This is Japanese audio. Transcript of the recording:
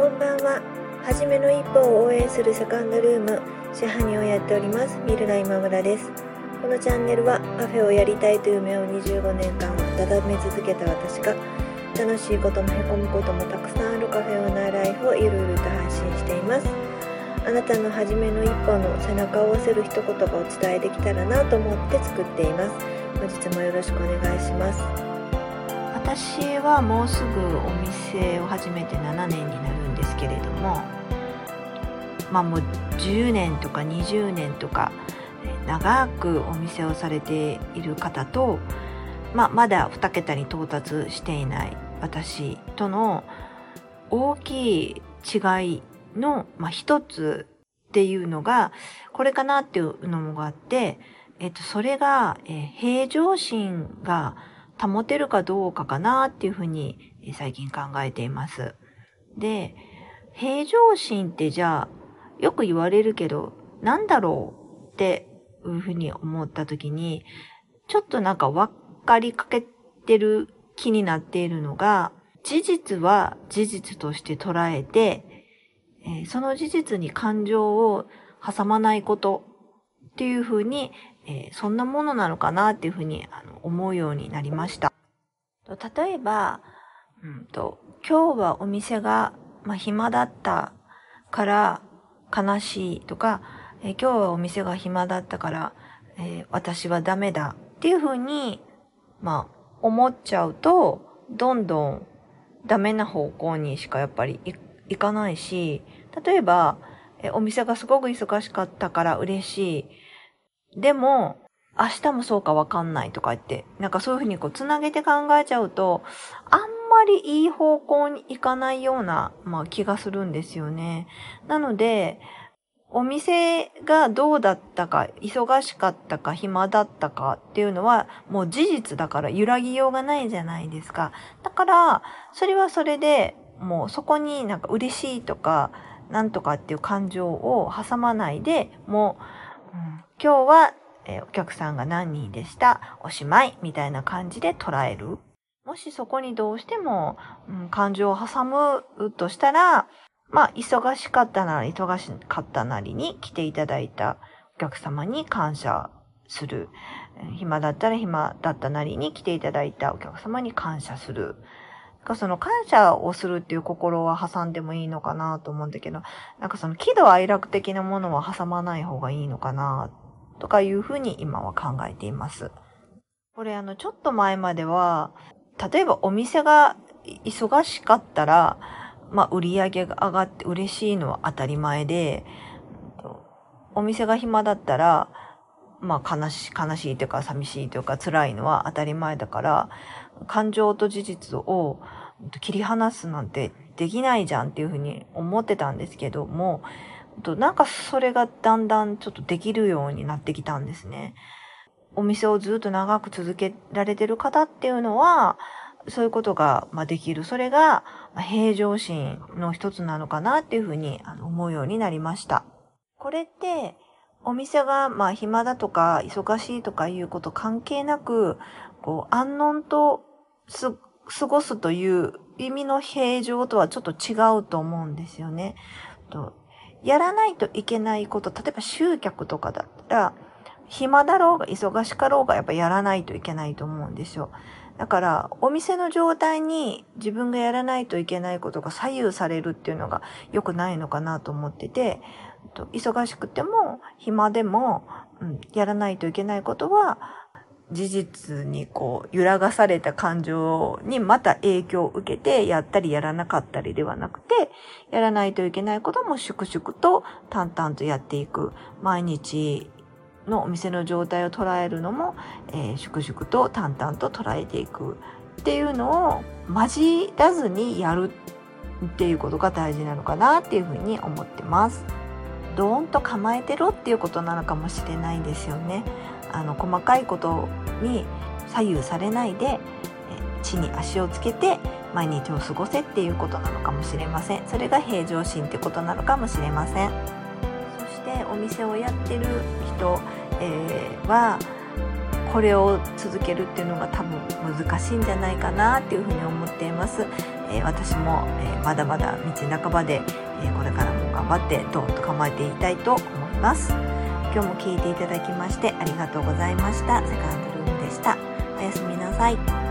こんばんは。はじめの一歩を応援するセカンドルーム、支配人をやっております、ミルラ今村です。このチャンネルはカフェをやりたいという夢を25年間温め続けた私が、楽しいこともへこむこともたくさんあるカフェオーナーライフをゆるゆると配信しています。あなたの初めの一歩の背中を押せる一言がお伝えできたらなと思って作っています。本日もよろしくお願いします。私はもうすぐお店を始めて7年になるんですけれどもまあもう10年とか20年とか長くお店をされている方と、まあ、まだ2桁に到達していない私との大きい違いの、まあ、一つっていうのがこれかなっていうのがあって、えっと、それが、え、平常心が保てるかどうかかなっていうふうに最近考えています。で、平常心ってじゃあ、よく言われるけど、なんだろうっていうふうに思った時に、ちょっとなんかわかりかけてる気になっているのが、事実は事実として捉えて、えー、その事実に感情を挟まないことっていうふうにえー、そんなものなのかなっていうふうにあの思うようになりました。例えば、うんと、今日はお店が、まあ、暇だったから悲しいとか、えー、今日はお店が暇だったから、えー、私はダメだっていうふうに、まあ、思っちゃうと、どんどんダメな方向にしかやっぱりいかないし、例えば、えお店がすごく忙しかったから嬉しい。でも、明日もそうかわかんないとか言って、なんかそういうふうにこう、つなげて考えちゃうと、あんまりいい方向に行かないような、まあ気がするんですよね。なので、お店がどうだったか、忙しかったか、暇だったかっていうのは、もう事実だから揺らぎようがないじゃないですか。だから、それはそれで、もうそこになんか嬉しいとか、なんとかっていう感情を挟まないで、もう、今日は、えー、お客さんが何人でした？おしまい。みたいな感じで捉える。もしそこにどうしても、うん、感情を挟むとしたら、まあ、忙しかったなら忙しかったなりに来ていただいたお客様に感謝する。暇だったら暇だったなりに来ていただいたお客様に感謝する。その感謝をするっていう心は挟んでもいいのかなと思うんだけど、なんかその喜怒哀楽的なものは挟まない方がいいのかなとかいうふうに今は考えています。これあの、ちょっと前までは、例えばお店が忙しかったら、まあ売り上げが上がって嬉しいのは当たり前で、お店が暇だったら、まあ悲しい、悲しいというか寂しいというか辛いのは当たり前だから、感情と事実を切り離すなんてできないじゃんっていうふうに思ってたんですけども、なんかそれがだんだんちょっとできるようになってきたんですね。お店をずっと長く続けられてる方っていうのは、そういうことが、できる。それが、平常心の一つなのかなっていうふうに思うようになりました。これって、お店が、まあ、暇だとか、忙しいとかいうこと関係なく、こう、安穏と過ごすという意味の平常とはちょっと違うと思うんですよね。やらないといけないこと、例えば集客とかだったら、暇だろうが忙しかろうがやっぱやらないといけないと思うんですよ。だから、お店の状態に自分がやらないといけないことが左右されるっていうのが良くないのかなと思ってて、忙しくても暇でも、うん、やらないといけないことは、事実にこう揺らがされた感情にまた影響を受けてやったりやらなかったりではなくて、やらないといけないことも粛々と淡々とやっていく。毎日のお店の状態を捉えるのも、えー、粛々と淡々と捉えていくっていうのを混じらずにやるっていうことが大事なのかなっていうふうに思ってます。ドーンと構えてろっていうことなのかもしれないですよね。あの細かいことに左右されないで地に足をつけて毎日を過ごせっていうことなのかもしれません。それが平常心ってことなのかもしれません。そしてお店をやってる人、えー、はこれを続けるっていうのが多分難しいんじゃないかなっていうふうに思っています、え私も、えまだまだ道半ばで、えこれからも頑張ってドーンと構えていきたいと思います。今日も聞いていただきましてありがとうございました。セカンドルームでした。おやすみなさい。